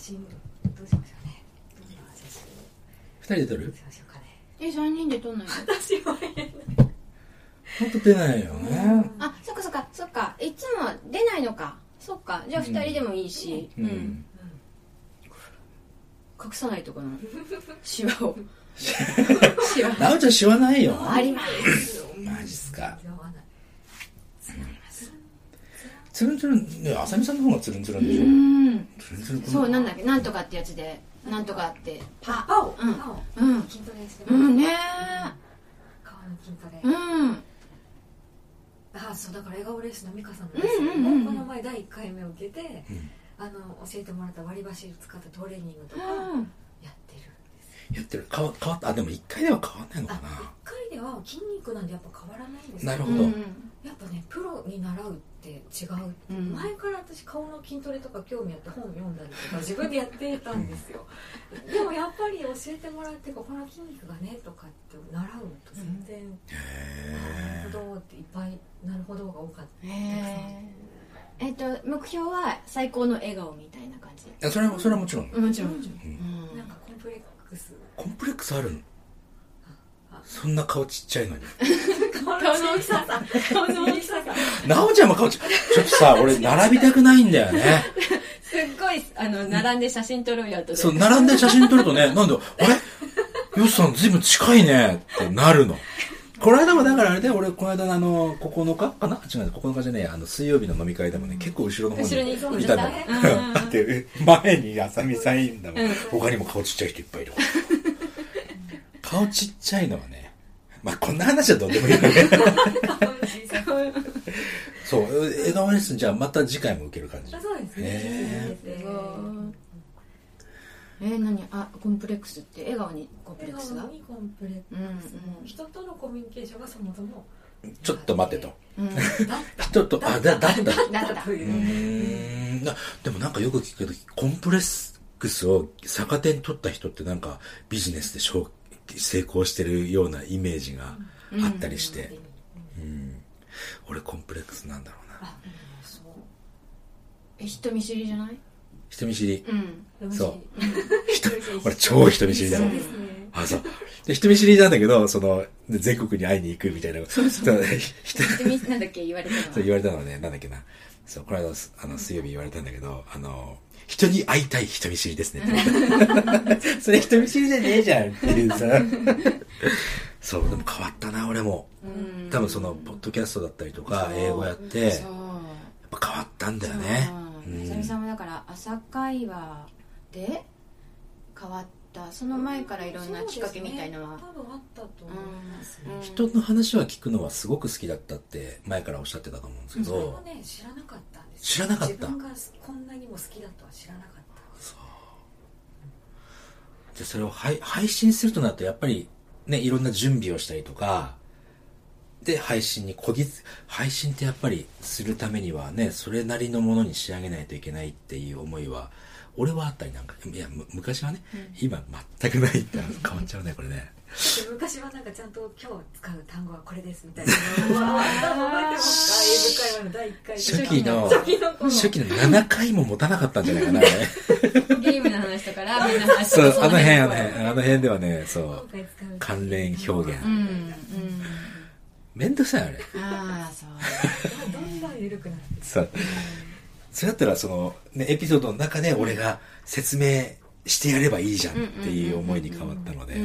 真どうしましょうね。どんな写真二人で撮る？しましょうかねえ3人で撮んないの？私は本当出ないよね。あそっかそっかそっか。いつも出ないのか。そっか。じゃあ2人でもいいし、ううん。ん隠さないとこの。シワを。シワ。なおちゃんしわないよ。あります。マジっすか。合わないつるんつるんねあさみさんの方がつるんつるんでしょ。うん。つるんつるんそうなんだっけなんとかってやつでなんとかって。パパオうん。パオうん。筋トレしてます。うんね顔の筋トレ。うん。あそうだから笑顔レースの美香さんのレッスンうんうんうんうん。もこの前第1回目を受けて、うん。あの教えてもらった割り箸使ったトレーニングとかうん。やってるんですやってる。変わ変わった。あでも一回では変わんないのかあ1回では筋肉なんでやっぱ変わらないんですよ。なるほど。うんやっぱねプロに習うって違う、うん。前から私顔の筋トレとか興味あって本読んだりとか 自分でやってたんですよ。でもやっぱり教えてもらってここの筋肉がねとかって習うと全然、なるほどっていっぱいなるほどが多かった。へええっと目標は最高の笑顔みたいな感じ。いやそれはそれはもちろん。もちろんもちろん。うん。うん。なんかコンプレックス。コンプレックスあるの？あ。そんな顔ちっちゃいのに 顔の小ささ。顔の小ささ。なおちゃんも顔ちっちゃいちょっとさ俺並びたくないんだよね。すっごいあの並んで写真撮ろうよ後でそう並んで写真撮るとねなんであれ？よしさんずいぶん近いねってなるの。この間もだからあれで俺この間のあの9日かな？違う9日じゃねえあの水曜日の飲み会でもね結構後ろの方後ろににいたの。だってえ前にあさみさんいいんだもん、うん他にも顔ちっちゃい人いっぱいいる 顔ちっちゃいのはねまあこんな話はどうでもいいよね。そう笑顔レッスンじゃあまた次回も受ける感じ。あそうですね。へすごい。えー、何？あコンプレックスって笑顔にコンプレックスが？笑顔にコンプレックス。うんうん。人とのコミュニケーションがそもそも。ちょっと待てと。うん。人とあだだった。だった。という。うーん。なでもなんかよく聞くけどコンプレックスを逆手に取った人ってなんかビジネスで成成功してるようなイメージがあったりして、うん。俺コンプレックスなんだろうな。あそう。え人見知りじゃない？人見知り。うん。そう。う人俺超人見知りだもそうんですねあそう。で人見知りなんだけどその全国に会いに行くみたいな。そう。そう。人人見なんだっけ？言われたのは。そう言われたのはね、なんだっけな。そう、この間、あの、水曜日言われたんだけど、あの、人に会いたい人見知りですね。それ人見知りじゃねえじゃんっていうさ。そう、でも変わったな、俺も。うん多分その、ポッドキャストだったりとか、英語やって、やっそうぱ変わったんだよね。そうさみさんもだから朝会話で変わった。その前からいろんなきっかけみたいのは。多分あったと思いますね。うん。人の話は聞くのはすごく好きだったって前からおっしゃってたと思うんですけそれもど、ね。知らなかったんです知らなかった。自分がこんなにも好きだとは知らなかった。でそれを配配信するとなるとやっぱりねいろんな準備をしたりとか。で配信にこぎつ配信ってやっぱりするためにはねそれなりのものに仕上げないといけないっていう思いは俺はあったりなんかいやむ昔はね、今全くないって変わっちゃうねこれねで昔はなんかちゃんと今日使う単語はこれですみたいなのは覚えてますか英語会話の第1回初期の初期の頃初期の7回も持たなかったんじゃないかなゲームの話とかラーメンの話とそうかあの辺あの辺辺あの辺ではねそう関連表現うんうんめんどくさいあれああそうどんどん緩くなってそう。それだったら、その、ね、エピソードの中で俺が説明してやればいいじゃんっていう思いに変わったので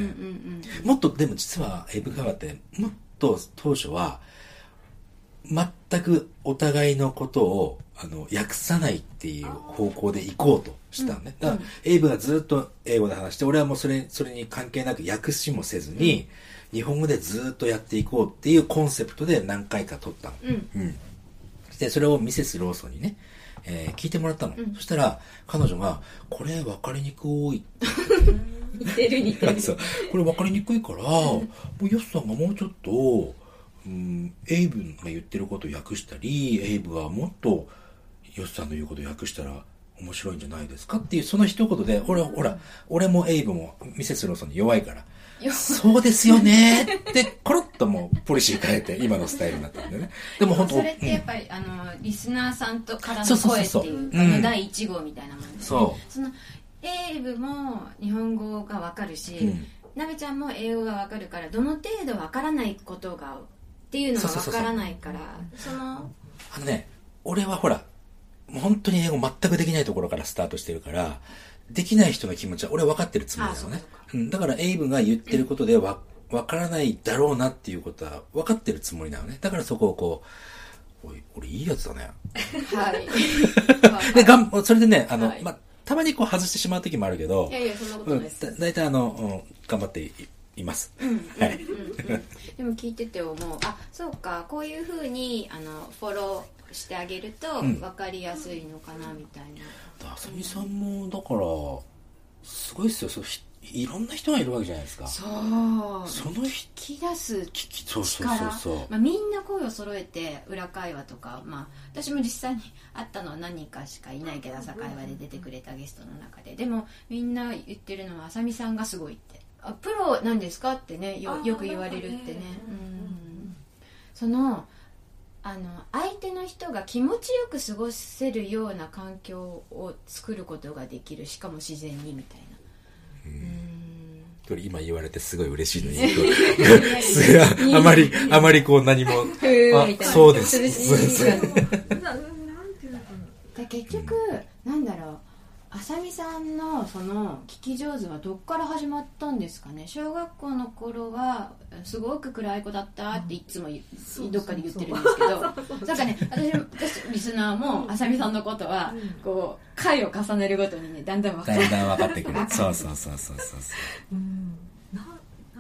もっと、でも実は英文会話って、もっと当初は、全くお互いのことを、あの、訳さないっていう方向で行こうとしたのね。だから、エイブがずっと英語で話して、俺はもうそれ、それに関係なく訳しもせずに、日本語でずっとやっていこうっていうコンセプトで何回か撮ったの。うんうん。で、それをミセス・ローソンにね、えー聞いてもらったの。そしたら、彼女が、これ分かりにくい。似てる似てる これ分かりにくいから、もうヨスさんがもうちょっと、うん、エイブが言ってることを訳したり、エイブがもっとヨスさんの言うことを訳したら面白いんじゃないですかっていう、その一言で、俺、ほら、俺もエイブもミセス・ローソンに弱いから、よそうですよね。って、コロッともうポリシー変えて、今のスタイルになったんでね。でも本当それってやっぱり、あのリスナーさんとからのそうそう声ってそうそういううん。あの第1号みたいなもんですね。そそのエイブも日本語がわかるし、うん。なべちゃんも英語がわかるからどの程度わからないことがっていうのがわからないからそのあのね、俺はほら、もう本当に英語全くできないところからスタートしてるから、できない人の気持ちは俺分かってるつもりだよね。うん、だからエイブが言ってることでわ、分からないだろうなっていうことは分かってるつもりなのね。だからそこをこう、おい、俺いいやつだね。はい。で、がん、それでね、あの、はい。まあ、たまにこう外してしまう時もあるけどい、やいやそんなことないです、だいたいあの、うん頑張っていいます。はい。でも聞いてて思う。あそうかこういうふうにあのフォローしてあげるとうん。分かりやすいのかなみたいな、あさみさんも、だから、すごいっすよ。そうひいろんな人がいるわけじゃないですか。そう。その人、聞き出す聞き、そうそう力そうそう。まあ、みんな声を揃えて裏会話とか、まあ、私も実際に会ったのは何人かしかいないけど朝会話で出てくれたゲストの中で。でもみんな言ってるのはあさみさんがすごいってあプロなんですかってねよよく言われるってね。う。ん。そのあの相手の人が気持ちよく過ごせるような環境を作ることができるしかも自然にみたいな。うん。これ今言われてすごい嬉しいのに、あまり、あまりこう何も、あそうです。そうです。結局、なんだろうあさみさんのその聞き上手はどっから始まったんですかね？小学校の頃はすごく暗い子だったっていつもどっかで言ってるんですけど。なんかね私も私リスナーもあさみさんのことはうん。こう回を重ねるごとにねだんだん分かる。だんだん分かってくる。そうそうそうそうそうそう。うん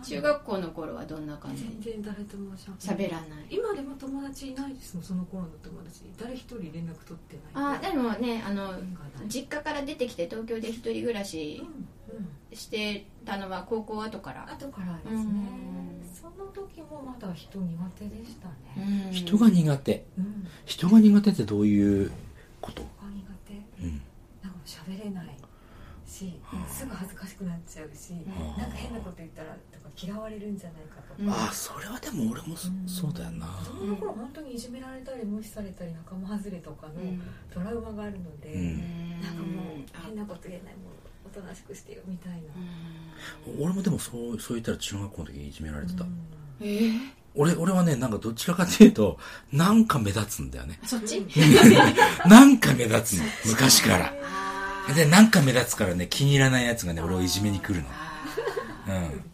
中学校の頃はどんな感じ？全然誰ともしゃ喋らない。今でも友達いないですもんその頃の友達。誰一人連絡取ってない。あでもねあの実家から出てきて東京で一人暮らししてたのは高校後から。後からですね。うん。その時もまだ人苦手でしたね。人が苦手？うん。人が苦手ってどういうこと？人が苦手？うん。なんか喋れないしすぐ恥ずかしくなっちゃうしん。なんか変なこと言ったらとか嫌われるんじゃないかとうん。かあ、それはでも俺もそうん。そうだよな。子供の頃本当にいじめられたり無視されたり仲間外れとかのうん。トラウマがあるので、うん。なんかもうあ。変なこと言えないもうおとなしくしてよみたいな、俺もでもそう、そう言ったら中学校の時いじめられてた。うん。えー？俺、俺はね、なんかどっちかかっていうと、なんか目立つんだよね。そっち？なんか目立つの。昔から。で、なんか目立つからね、気に入らないやつがね、俺をいじめに来るの。あうん。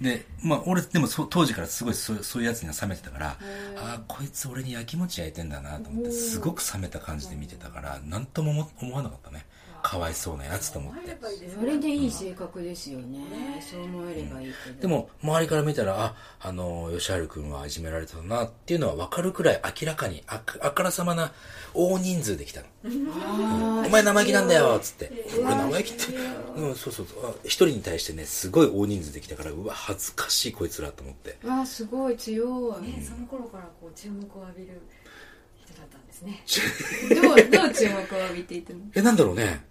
で、まあ、俺、でもそ当時からすごいそうそういうやつには冷めてたから、ああ、こいつ俺にやきもち焼いてんだなと思って、すごく冷めた感じで見てたから、なんとも思思わなかったね。かわいそうなやつと思って。それでいい性格ですよねそう思えればいいけどでも、周りから見たら、あ、あの、吉春くんはいじめられたなっていうのは分かるくらい明らかに、ああからさまな大人数で来たの。お前生意気なんだよっつって。俺生意気って。うん、そうそうそう。あ一人に対してね、すごい大人数で来たから、うわ、恥ずかしいこいつらと思って。わあすごい強いね、その頃からこう注目を浴びる人だったんですねどうどう注目を浴びていたの？え、なんだろうね。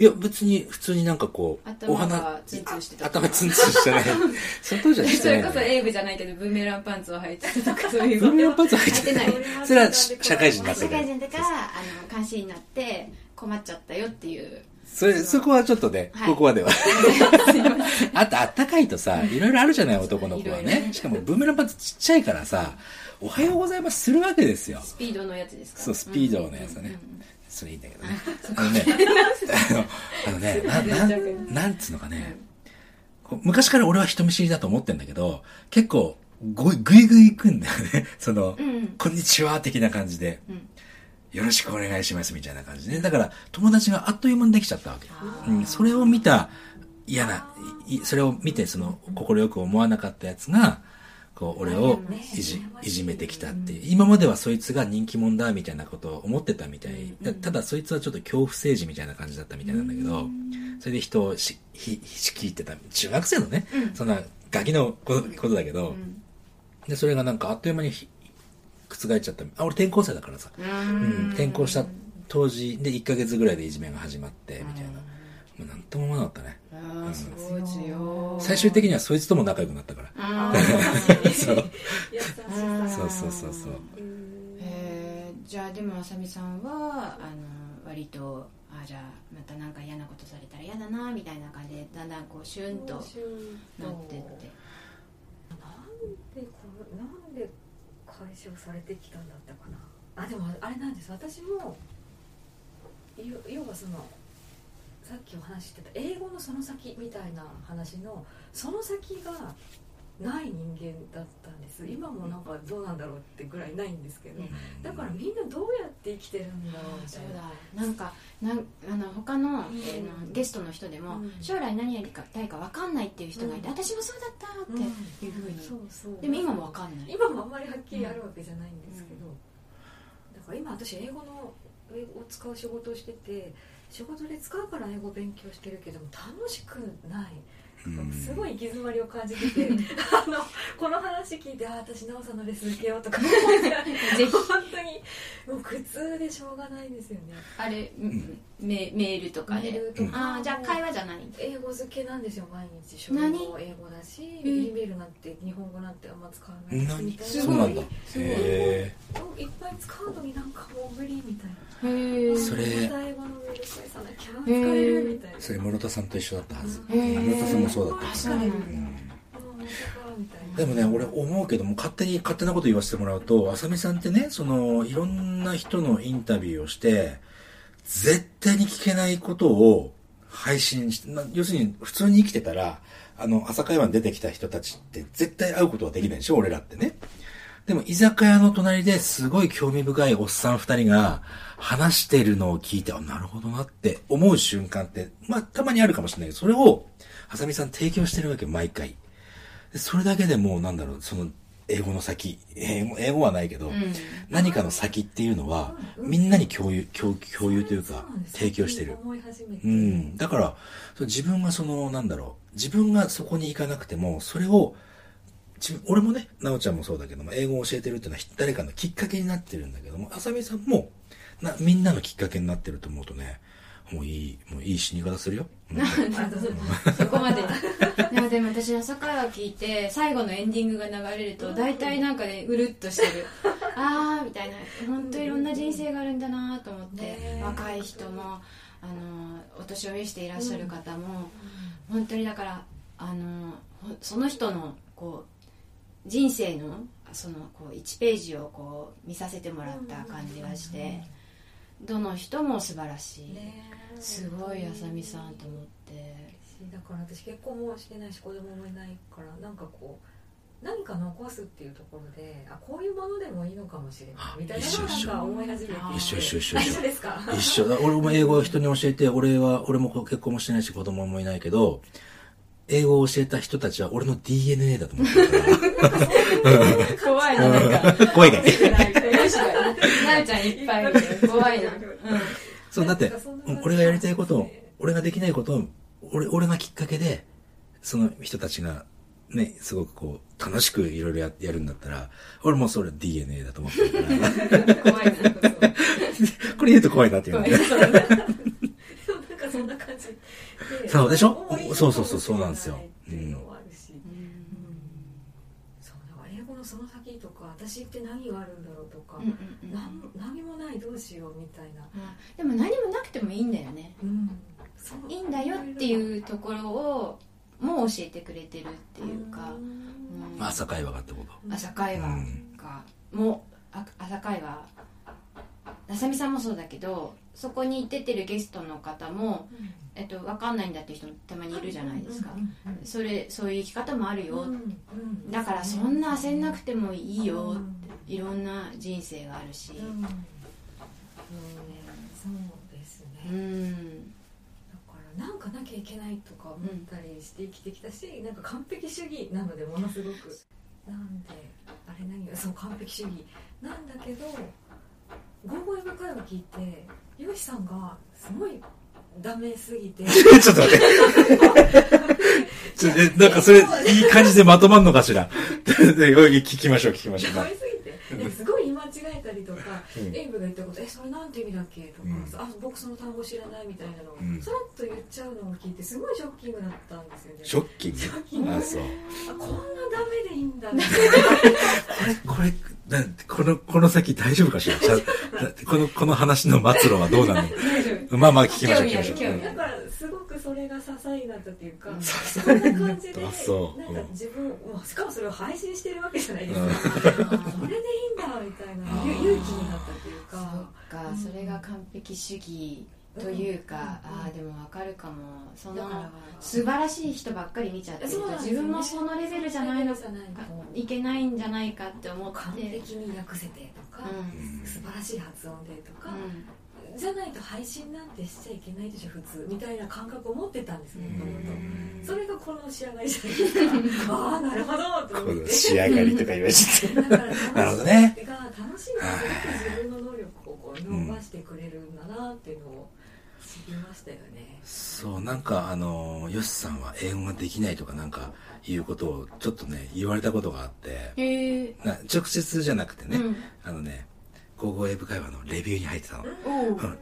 いや、別に、普通になんかこう、お頭花が、ツンツンしてた頭ツンツンしてない。その当時はしそてない、ね。れこそエイブじゃないけどブーメランパンツを履いてたとかそういうブーメランパンツ履いてないそれは社会人になって社から会人とかあの監視になって困っちゃったよっていうそれ、そこはちょっとね、はいここまでは。あと、あったかいとさ、いろいろあるじゃない、男の子はいね。しかも、ブーメランパンツちっちゃいからさ、おはようございますするわけですよ。スピードのやつですか？そう、スピードのやつだね。それいいんだけどね。あのね、あの、ね、な、なん、なんつうのかね、昔から俺は人見知りだと思ってんだけど、結構、ぐいぐいぐい行くんだよね。その、うんうん。こんにちは的な感じで、うん。よろしくお願いしますみたいな感じで。だから、友達があっという間にできちゃったわけ。あうん、それを見た、嫌な、いそれを見て、その、心よく思わなかったやつが、こう、俺をいじ、いじめてきたっていう。今まではそいつが人気者だみたいなことを思ってたみたい。だただ、そいつはちょっと恐怖政治みたいな感じだったみたいなんだけど、それで人をし、ひ、ひきってた。中学生のね、そんな、ガキのことだけど、うんで、それがなんかあっという間にひ覆っちゃった。あ、俺転校生だからさ。うん、転校した当時で1ヶ月ぐらいでいじめが始まって、みたいな。もうなんとも思わなかったね。最終的にはそいつとも仲良くなったから。あそう。優しさそうそうそうそう。へえじゃあでもあさみさんはあの割とあじゃあまたなんか嫌なことされたら嫌だなみたいな感じでだんだんこうシュンとなってってなんでこうなんで解消されてきたんだったかなあでもあれなんです私も要要はそのさっきお話ししてた英語のその先みたいな話のその先がない人間だったんです。今もなんかどうなんだろうってぐらいないんですけど、だからみんなどうやって生きてるんだろうみたそいうなだ。なんかなんあの他の,、うんえーのゲストの人でも、うん。将来何やりたいか分かんないっていう人がいて、うん。私もそうだったっていうふうに、そうそう。でも今も分かんない。今もあんまりはっきりあるわけじゃないんですけど、だから今私英語の英語を使う仕事をしてて仕事で使うから英語勉強してるけど楽しくない。すごい行き詰まりを感じてて あのこの話聞いてあ私奈緒さんのレッスン受けようとか思って。ぜひ。本当にもう苦痛でしょうがないですよね。あれ、うん。メメールとかで。メールとか。ああじゃあ会話じゃない。英語漬けなんですよ毎日。小何語英語だしえ。E メールなんて日本語なんてあんま使わないみたいな。そうなんだ。すごいへいっぱい使うのになんかもう無理みたいな。へえそれ。また英語のメール返さなきゃ疲れるみたいなえそれ諸田さんと一緒だったはずへー諸田さんもそうだった。あそうなんだうん。もうまたかみたいなでもね、俺思うけども、勝手に勝手なこと言わせてもらうと、あさみさんってね、その、いろんな人のインタビューをして、絶対に聞けないことを配信して、な要するに普通に生きてたら、あの、朝会話に出てきた人たちって絶対会うことはできないでしょ、俺らってね。でも、居酒屋の隣ですごい興味深いおっさん二人が話してるのを聞いて、あ、なるほどなって思う瞬間って、まあ、たまにあるかもしれないけど、それを、あさみさん提供してるわけ、毎回。でそれだけでもうなんだろう、その英語の先、英語英語はないけど、うん何かの先っていうのは、みんなに共有、共共有というか提供してる。うん。だから、自分がその、なんだろう、自分がそこに行かなくても、それを、自分俺もね、なおちゃんもそうだけども、英語を教えてるっていうのは誰かのきっかけになってるんだけども、あさみさんも、な、みんなのきっかけになってると思うとね、もういい、もういい死に方するよ。そこまで。でもでも私朝会話聞いて最後のエンディングが流れると大体なんかねうるっとしてる。ああみたいな。本当いろんな人生があるんだなと思って、ね若い人もあのお年を召していらっしゃる方も、本当にだからあのほその人のこう人生のそのこう1ページをこう見させてもらった感じがして、どの人も素晴らしい、ねすごいあさみさんと思って。だから私結婚もしてないし子供もいないからなんかこう何か残すっていうところであこういうものでもいいのかもしれないみたいなのをなんか思い始めて一緒一緒一緒あ一緒ですか？一緒だ。俺も英語を人に教えて、俺は、俺も結婚もしてないし子供もいないけど、英語を教えた人たちは俺の DNA だと思ってるから。怖いな、なんか。怖いか い。なるちゃんいっぱい いる。怖いな。うん。そう、だって俺がやりたいことを俺ができないことを、俺、俺がきっかけで、その人たちが、ね、すごくこう、楽しくいろいろややるんだったら、俺もそれ DNA だと思ってるから。怖いな。これ言うと怖いなっていう。そうなんかそんな感じでそうでしょ？そうそうそうそうなんですよそうだから英語のその先とか私って何があるんだろうとか、うんうんないどうしようみたいな、でも何もなくてもいいんだよね。うん、いいんだよっていうところを、もう教えてくれてるっていうか、うん。まあ朝会話がってこと？朝会話が、もう、あ朝会話、あさみさんもそうだけど、そこに出てるゲストの方も、えっと、分かんないんだっていう人もたまにいるじゃないですか、うんうんそれそういう生き方もあるよ、うんうんだからそんな焦んなくてもいいよいろんな人生があるし。うんそうですね、うん。だからなんかなきゃいけないとか思ったりして生きてきたし、なんか完璧主義なのでものすごく。なんであれ何がそう完璧主義なんだけど「ゴーゴー英語会話」聞いてよしさんがすごいダメすぎて。ちょっと待って。ちょえなんかそれ、いい感じでまとまんのかしら？聞きましょう、聞きましょう。ダメすぎて。ですごい間違えたりとか、うん。エイブが言ったこと「えそれなんて意味だっけ?」とか、うん。あ僕その単語知らない」みたいなのをうん。さらっと言っちゃうのを聞いてすごいショッキングだったんですよね。ショッキンショッキング。グ。あ、そう。あこんなダメでいいんだねこれ、これ、なんこの、この先大丈夫かしら？この、この話の末路はどうなの？まあまあ聞きましょう聞きましょうそれが支えになったっていうか、うんそんな感じであそう。なんか自分もうしかもそれを配信してるわけじゃないですか、うん。それでいいんだみたいな勇気になったっていうそっかか、それが完璧主義というか、うん。ああでもわかるかも。その素晴らしい人ばっかり見ちゃってるとそうなんですよね自分もそのレベルじゃないのかじゃないけないんじゃないかって思って。完璧に訳せてとか、うん。素晴らしい発音でとか、うんじゃないと配信なんてしちゃいけないでしょ普通みたいな感覚を持ってたんですもともとそれがこの仕上がりじゃないですか ああなるほどと思って。仕上がりとか言われちゃっだから楽しなるほどね。が楽しいすごく自分の能力をこう伸ばしてくれるんだなっていうのを知りましたよね。たそうなんかあのヨシさんは英語ができないとかなんかいうことをちょっとね言われたことがあって。へえな直接じゃなくてね、うん。あのね高校英語会話のレビューに入ってたの、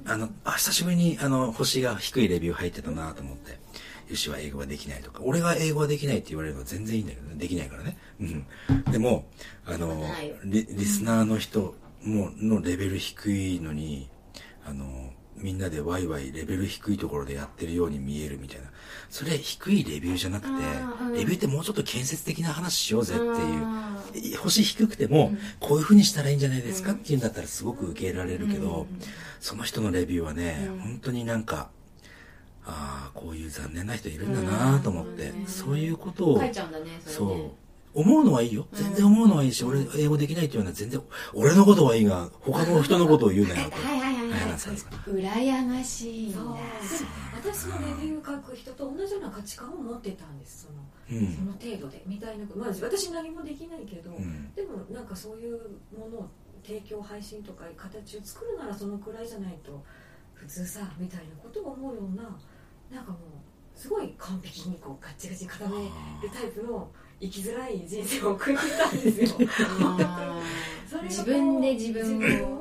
あのあ久しぶりにあの星が低いレビュー入ってたなと思ってよしは英語ができないとか。俺が英語ができないって言われるのは全然いいんだけどね。できないからね、うん、でもあのリリスナーの人ものレベル低いのにあのみんなでワイワイレベル低いところでやってるように見えるみたいなそれ低いレビューじゃなくてレビューってもうちょっと建設的な話しようぜっていう。あ星低くても、うん。こういう風にしたらいいんじゃないですかうんっていうんだったらすごく受け入れられるけど、うん。その人のレビューはね、うん。本当になんか、ああ、こういう残念な人いるんだなと思って、うん。そういうことをねそうね、思うのはいいよ。うん。全然思うのはいいし、俺、英語できないっていうのは全然、俺のことはいいが、他の人のことを言うなよと。はいはい羨ましい私もレビュー書く人と同じような価値観を持ってたんです。そのうん。その程度で。みたいなまあ私何もできないけど、うん。でもなんかそういうものを提供配信とか形を作るならそのくらいじゃないと普通さみたいなことを思うようななんかもうすごい完璧にこうガッチガチに固めるタイプの生きづらい人生を送ってたんですよ。自分で自分を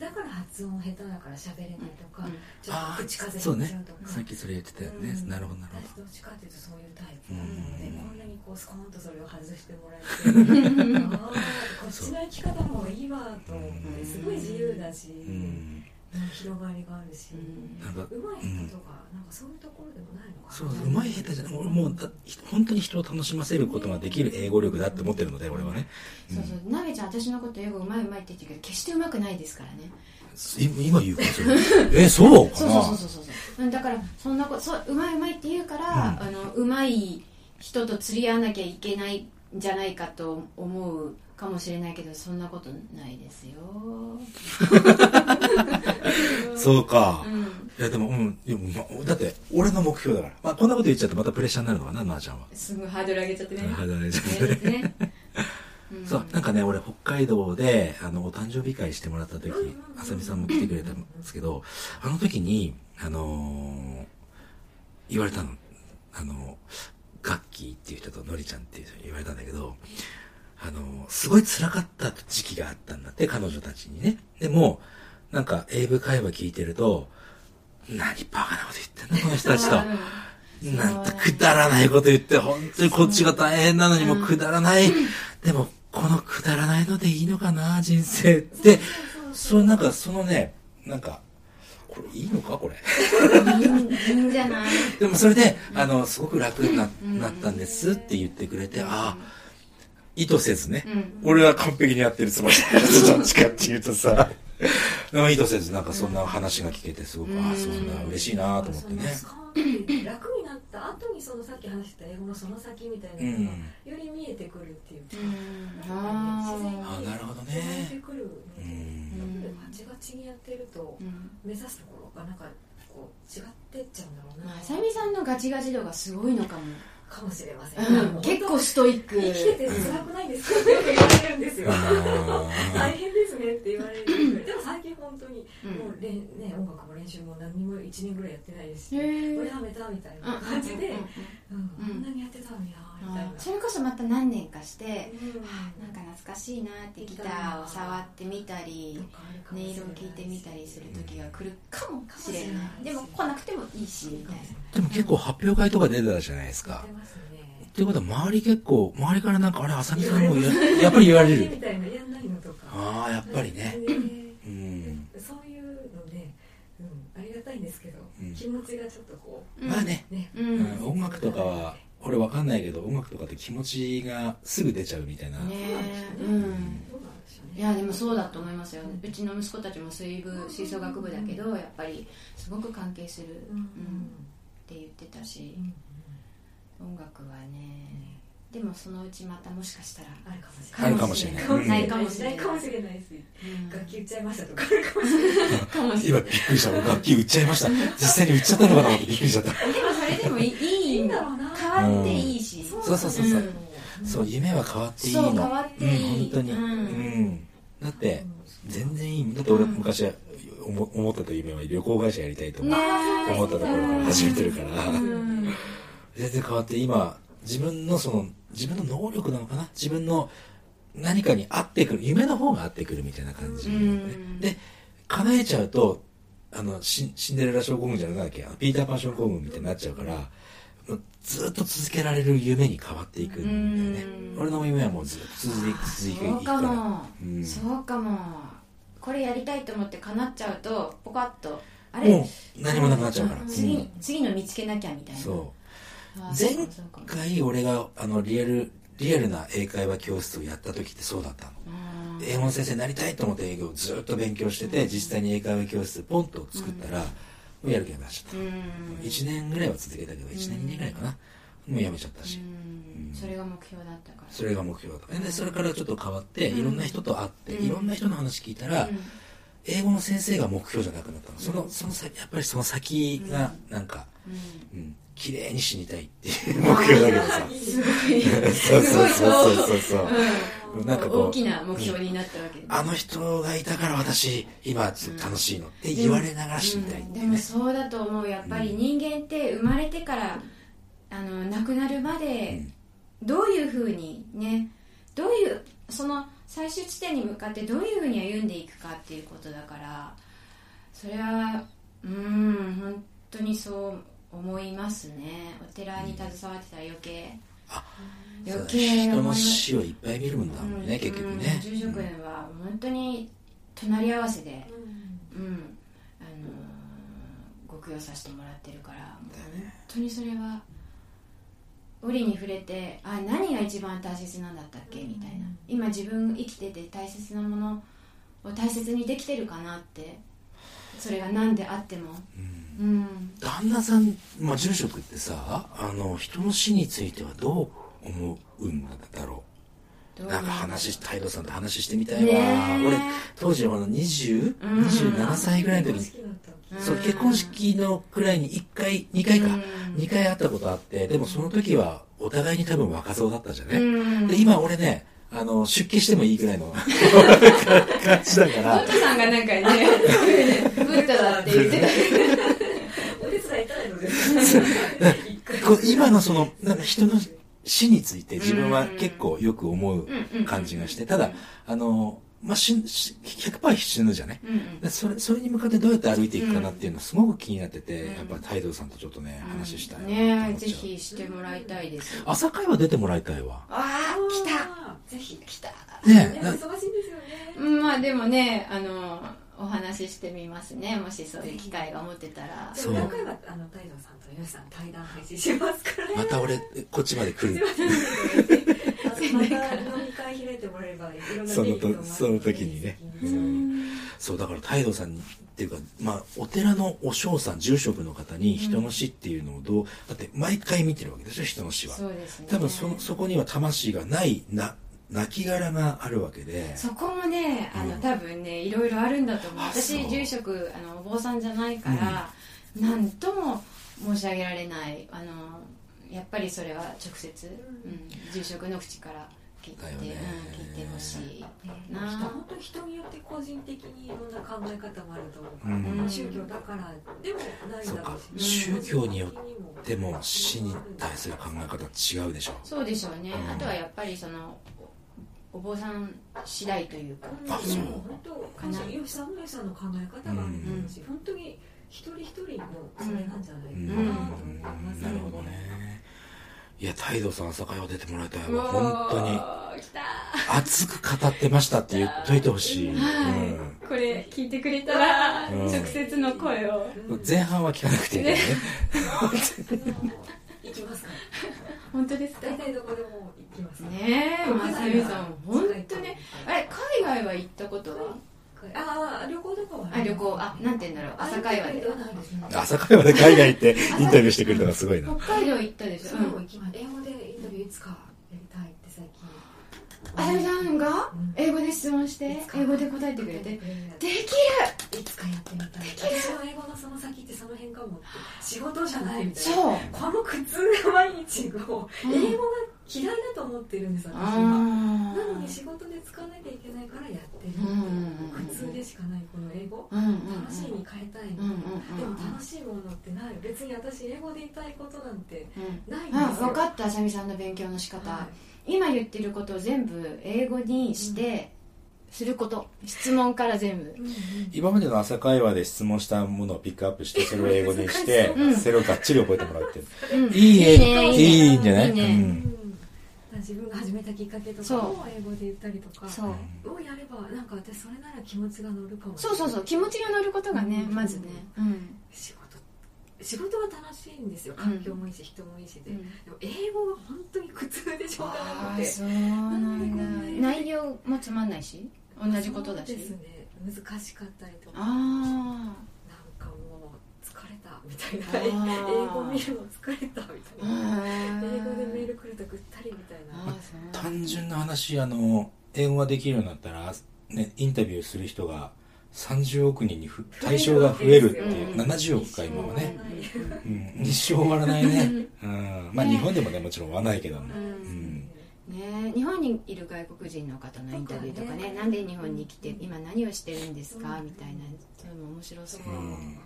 だから発音下手だから喋れないとか、うん。ちょっと口風邪ひいちゃうとか。さっきそれ言ってたよね、うん。なるほどなるほ私どっちかっていうとそういうタイプ。なので、うん。こんなにこうスコーンとそれを外してもらえてああこっちの生き方もいいわと思ってすごい自由だし、どうん広がりがあるし、うんなんかうまい人とか、なんかそういうところでもないのかな。そううまい下手じゃない俺もうだ本当に人を楽しませることができる英語力だって思ってるので俺はね、うん。そうそう。なべちゃん私のこと英語うまいうまいって言ってるけど決してうまくないですからね。い今言うかそれ えそうかそうなそうそうそうそう。だからそんなことそううまいうまいって言うから、あのうまい人と釣り合わなきゃいけないんじゃないかと思うかもしれないけどそんなことないですよ。そうか、うん。いやでもうんでもまだって俺の目標だから、まあ、こんなこと言っちゃってまたプレッシャーになるのかななあちゃんは、すぐハードル上げちゃってね。ハードル上げちゃってね。ですねうん。そうなんかね俺北海道であのお誕生日会してもらった時あさみさんも来てくれたんですけどあの時にあのー言われたの。あのガッキーっていう人とのりちゃんっていう人に言われたんだけどあのーすごい辛かった時期があったんだって彼女たちにねでもなんか英語会話聞いてると何バカなこと言ってんのこの人たちと。うんなんてくだらないこと言って、本当にこっちが大変なのにもくだらない。でも、このくだらないのでいいのかな、人生って。そう、なんか、そのね、なんか、これいいのか？これ。いいんじゃない？でもそれで、あの、すごく楽にななったんですって言ってくれて、ああ、意図せずね、うん。俺は完璧にやってるつもりだけど、どっちかっていうとさ、意図せずなんかそんな話が聞けてすごく、ああ、そんな嬉しいなと思ってね。楽になった後にそのさっき話した英語のその先みたいなのが、より見えてくるっていうか、うん。なんかね自然になるほどね。生まれてくるのうで、ん。やっぱりガチガチにやってるとうん。目指すところがなんかこう違ってっちゃうんだろうな、まああさみさんのガチガチ度がすごいのかも、かもしれません、うん、結構ストイック。生きてて辛くないですかってよく言われるんですよ。大変ですねって言われる。でも最近本当にうん。もうれん、ね、音楽も練習も何にも1年ぐらいやってないですし、これやめたみたいな感じで、うんうんこんなにやってたんやそれこそまた何年かして、うん。はあなんか懐かしいなってギターを触ってみたり音色を聞いてみたりする時が来るかもしれない。でも来なくてもいいしみたいな。でも結構発表会とか出てたじゃないですか。やって。ますね。っていうことは周り結構、周りからなんか、あれ、あさみさんもや やっぱり言われる。み。たいなやんないのとか。ああ、やっぱりね。ねうん。そういうので、うん、ありがたいんですけど、うん。気持ちがちょっとこうん。まあね、うね、ううんん、音楽とかは俺わかんないけど音楽とかって気持ちがすぐ出ちゃうみたいな、ねうんいやでもそうだと思いますよ。うちの息子たちも水部吹奏楽部だけどやっぱりすごく関係する、うん。うん。って言ってたし音楽はねでもそのうちまたもしかしたらあるかもしれあるかもしれない。うんないかもしれない。かもしれないし。うん。楽器売っちゃいましたとかあるかもしれない。今びっくりした。俺楽器売っちゃいました。実際に売っちゃったのかなと思ってびっくりしちゃった。ないでもそれでもいいいいいいんだろうな。変わっていいし、そうそうそうそう、うん。そう夢は変わっていいの。そう変わっていい。うん、本当に。ううん。ん、だって全然いい。だって俺昔は思思ってた夢は旅行会社やりたいと思ね思ったところから始めてるから、うん。全然変わって今自分のその自分の能力なのかな？自分の何かに合ってくる夢の方が合ってくるみたいな感じ、うん。で叶えちゃうとあのシンシンデレラ症候群じゃなくてピーターパン症候群みたいになっちゃうからずっと続けられる夢に変わっていくんだよね。うん。俺の夢はもうずっと続いて続いていそうかも、うん。そうかも。これやりたいと思って叶っちゃうとポカッとあれ？もう何もなくなっちゃうから、うん。次の見つけなきゃみたいな。そう。あ前回俺があのリアルリアルな英会話教室をやった時ってそうだったの。うん。英語の先生になりたいと思って英語をずっと勉強してて実際に英会話教室ポンと作ったら、もうやる気なくなっちゃった、うん。1年ぐらいは続けたけど1年2年ぐらいかな。もうやめちゃったし、うん。それが目標だったから。それが目標だった。でそれからちょっと変わっていろんな人と会ってうん。いろんな人の話聞いたらうん。英語の先生が目標じゃなくなったの。そのその先やっぱりその先がなんかうん。うん綺麗に死にたいっていう 目標だけどさ。すごい。そうそうそうそうそうなんか大きな目標になったわけ。ですあの人がいたから私今楽しいのって言われながら死にたいってでいうねもそうだと思う。やっぱり人間って生まれてからあの亡くなるまでどういうふうにねどういうその最終地点に向かってどういうふうに歩んでいくかっていうことだからそれはうん本当にそう思いますね。お寺に携わってたら余計。余計人の死をいっぱい見るもんだもんね、結局ね、うん住職は本当に隣り合わせで、うん。あのーご供養させてもらってるから本当にそれは折に触れてあ何が一番大切なんだったっけ？みたいな。今自分生きてて大切なものを大切にできてるかなってそれが何であっても。うん。うん旦那さん、まあ、住職ってさあの人の死についてはどう思うんだろどうう？なんか話態度さんと話してみたいわ、俺当時ほら20、うん。27歳ぐらいの時にそう結婚式のくらいに1回2回か、うん。2回会ったことあってでもその時はお互いに多分若造だったじゃね、うん。で今俺ねあの出家してもいいぐらいの感じだから。さんがなんかね ブッダだって言ってた。お手伝いいただいたのです。一回こう今のそのなんか人の死について自分は結構よく思う感じがして。ただあの、まあ、死ぬし100%死ぬじゃね。うんうん。でそれそれに向かってどうやって歩いていくかなっていうのすごく気になってて、やっぱり態度さんとちょっとね、話したいねぜひしてもらいたいです。朝会は出てもらいたいわ。ああ来た。たぜひ来た。ね忙しいんですよね。うんまあでもねあのお話ししてみますね。もしそういう機会が持ってたら。でそう。も何回はあの大道さんと吉さん対談配信しますからね。また俺こっちまで来るあとまた飲み会開いてもらえばいろんなそのとその時にね、うん。そうだから態度さんにっていうか、まあ、お寺のお嬢さん住職の方に人の死っていうのをどうだって毎回見てるわけでしょ人の死は。そうですね。多分そそこには魂がないな亡きがあるわけで。そこもねあの、うん。多分ねいろいろあるんだと思う。私住職あのお坊さんじゃないから、なんとも申し上げられないあのやっぱりそれは直接、うん、住職の口から聞いて,、うん、聞いてほしいねな。本当人によって個人的にいろんな考え方もあると思うから、うん。宗教だからでもないんだろうしそうか。宗教によでも死に対する考え方違うでしょ。そうでしょうね、うん。あとはやっぱりそのおお坊さん次第というか、あそう。本当かな。吉さん吉さんの考え方があると思うし、本当に一人一人のそれなんじゃないかな。と思いますなるほどねいや態度さん朝会は出てもらいたいわ。本当に。熱く語ってましたって言っといてほしい。はい。これ聞いてくれたら、うん。直接の声を。うん前半は聞かなくていいね。行きますか。本当ですか？大体どこでも行きます。ねえまさみさん本当ねあれ海外は行ったことは？ああ旅行とかは？あ旅行。あなんて言うんだろう。朝会話で朝会話で海外行ってインタビューしてくれたのがすごいな。北海道行ったでしょ、そう。うん。英語でインタビューいつかやりたいって最近。あさみさんが？うん。英語で質問して？英語で答えてくれて？できる！いつかやってみたい。私の英語のその先ってその辺かも仕事じゃないみたいな。そう。この苦痛な毎日をうん。英語が嫌いだと思ってるんです私あはー。なのに仕事で使わなきゃいけないからやってるうんうんうん苦痛でしかないこの英語。うんうんうん楽しいに変えたいうんうんでうん。も楽しいものってない。別に私英語で言いたいことなんてうん。ないんですよ。あ分かったあさみさんの勉強の仕方、はい。今言ってることを全部英語にして、すること。質問から全部。うんうん今までの朝会話で質問したものをピックアップして、それを英語にしてう、ん。それをがっちり覚えてもらうっていう。うん。いいえ、いいね。いいんじゃないいいね。うん自分が始めたきっかけとかを英語で言ったりとかをやればなんか私それなら気持ちが乗るかもそうそうそう気持ちが乗ることがね、うん。まずね。うん、仕事仕事は楽しいんですよ。環境もいいし、人もいいしで、うん。でも英語が本当に苦痛でしょうがなくて。ああそうなんだ。内容もつまんないし同じことだし。ですね。難しかったりとか。あなんかもう疲れたみたいな。英語見るの疲れたみたいあなー。英語でメール来るとぐったりみたいな。あーそう単純な話、あの、英語ができるようになったら、ね、インタビューする人が30億人にふ対象が増えるっていう、うん。70億か今はね。うん、一生終わらないね。うん。まあ日本でもね、もちろん終わらないけども。うん。ね、日本にいる外国人の方のインタビューとかね。なんで日本に来て今何をしてるんですかみたいなそういうのも面白そう。うん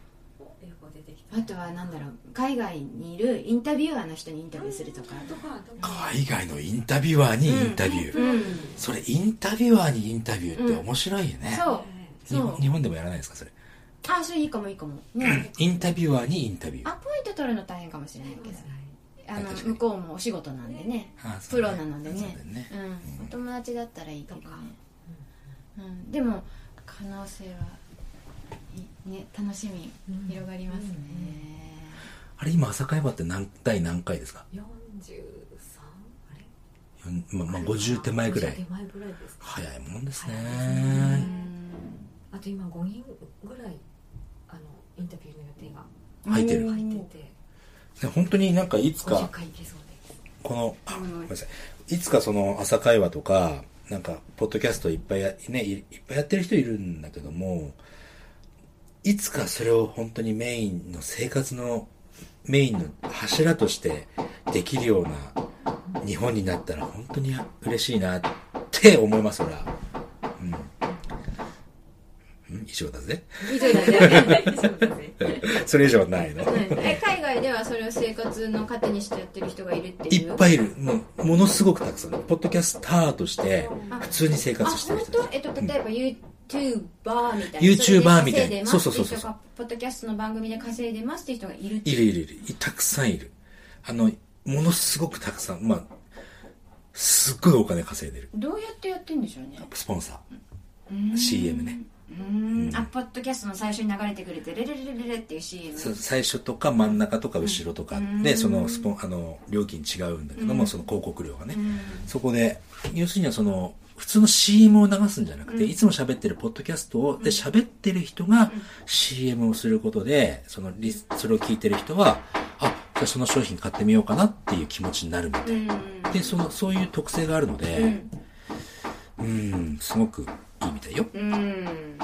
出てきた。あとはなんだろう海外にいるインタビュアーの人にインタビューするとか。とかとか海外のインタビュアーにインタビュー。うん。それ、インタビュアーにインタビューって面白いよね。そう。日本日本でもやらないですか、それ？あそれいいかもいいかも。ね。インタビュアーにインタビュー。アポイント取るの大変かもしれないけど。あの向こうもお仕事なんでね。プロなのでね。ね。うん、お友達だったらいいけどね。とか、うん、でも可能性はいね楽しみうん。広がりますね、あれ、今、朝会話って何第何回ですか？43あれ？ままあ、50手前ぐら50手い。前ぐらいですか早いもんですね。あと今5人ぐらいあのインタビューの予定が。ん入ってる。入ってて。ね本当になんかいつ50か、この、あ、うんごめんなさい。いつかその朝会話とか、なんか、ポッドキャストいっぱいや、ね、いいっぱい。やってる人いるんだけども、いつかそれを本当にメインの生活のメインの柱としてできるような日本になったら本当に嬉しいなって思います、俺は。うん。うん以上だぜ。以上だね以上ですねそれ以上ないの。え海外ではそれを生活の糧にしてやってる人がいるっていう？いっぱいいる。もう、ものすごくたくさん。ポッドキャスターとして、普通に生あ活してる本人えっと例えば YouTuber みたいな。YouTuber みたいな。そそうそうそうそう。れで稼いでますっていう人がポッドキャストの番組で稼いでますっていう人がいるいるいるいる。たくさんいる。あの、ものすごくたくさん、まあ、すっごいお金稼いでる。どうやってやってんでしょうね。スポンサうーん。ー、CM ね。うーん。あポッドキャストの最初に流れてくれてレレレレレレっていう CM そう最初とか真ん中とか後ろとか。で、うん。そのスポン、あの、料金違うんだけども、うん。その広告料がね。うん。そこで、要するにはその、普通の CM を流すんじゃなくて、うんいつも喋ってるポッドキャストを、で喋ってる人が CM をすることで、そのリス、それを聞いてる人は、あ、じゃあその商品買ってみようかなっていう気持ちになるみたい。うんで、その、そういう特性があるのうで、んうん、すごくいいみたいよ。うん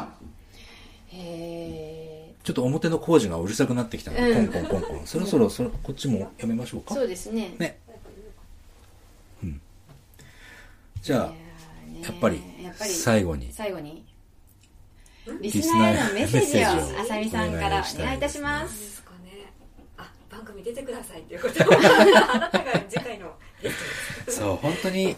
へちょっと表の工事がうるさくなってきたので、うんコンコンコンコン。そろそろ、そろこっちもやめましょうか。ーそうですねね。うん。じゃあ、いやっぱり最後に、最後に。リリスナーへののメッセージををあさみさんからお願いいたします。ですかねあ番組出てくださいっていうこと。をあなたが次回のゲストです。そう、本当に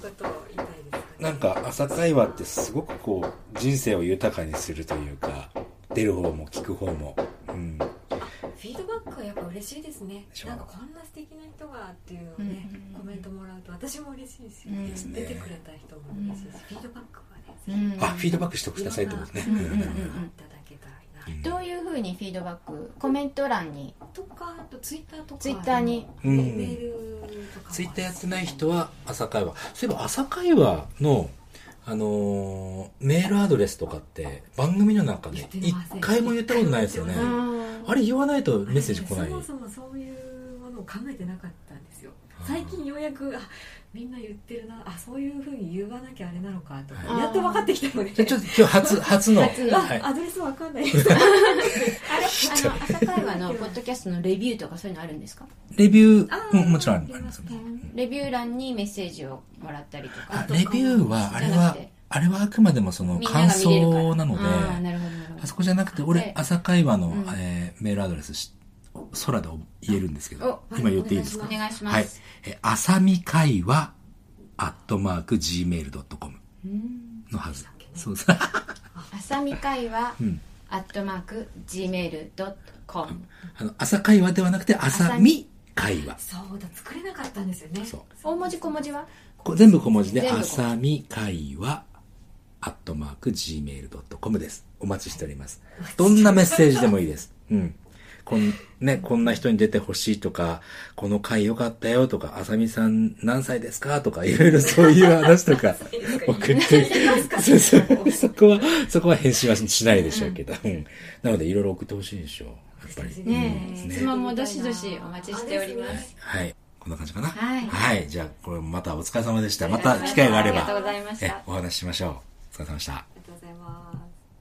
なんか朝会話ってすごくこう、人生を豊かにするというか、出る方も聞く方も。うん。フフィードバックはやっぱ嬉しいですね。なんかこんな素敵な人がっていうのをね、うんうんうんコメントもらうと私も嬉しいし、うん。ですね。出てくれた人も嬉しいし、フィードバックはね、うん。あフィードバックしてくださいってことね、うん。うんうんいただけたらいいな、どういうふうにフィードバックコメント欄に？とかあとツイッターとかツイッターに？メうん。メールとかもツイッターやってない人は朝会話。そういえば朝会話のあのーメールアドレスとかって番組の中で一回も言ったことないですよね。うあれ言わないとメッセージ来ない。そもそもそういうものを考えてなかったんですよ。最近ようやくあみんな言ってるなあそういうふうに言わなきゃあれなのかとかはいやっと分かってきたのでじゃあちょっと今日初初の。初の。あ、はい。アドレスわかんない。で すあれあの朝会話のポッドキャストのレビューとかそういうのあるんですか？レビューあーうんもちろんあります。ね。レビュー欄にメッセージをもらったりとか。あレビューはあれはあれはあくまでもその感想なのであそこじゃなくて俺で朝会話の、うん。えーメールアドレスし空で言えるんですけどお今言っていいですか？お願いします、はい。え、あさみ会話、アットマーク、gmail.com のはず。そう。そう。あさみ会話、うん。アットマーク gmail.com あの、朝会話ではなくて、朝み会話。そうだ作れなかったんですよね。そう。大文字小文字は？こ全部小文字で、朝み会話、アットマーク、gmail.com です。お待ちしております。どんなメッセージでもいいです。うん。こん、ね、こんな人に出てほしいとか、この回良かったよとか、あさみさん何歳ですかとか、いろいろそういう話とか 送って、そうそう、そこは、そこは返信はしないでしょうけど、うん。なので、いろいろ送ってほしいでしょう。やっぱり。ねえうん質問もどしどしお待ちしておりますはい。こんな感じかな。はいはい。じゃあ、これまたお疲れ様でした。また機会があれば、ありがとうございましたえお話ししましょう。お疲れ様でした。ありがとうございます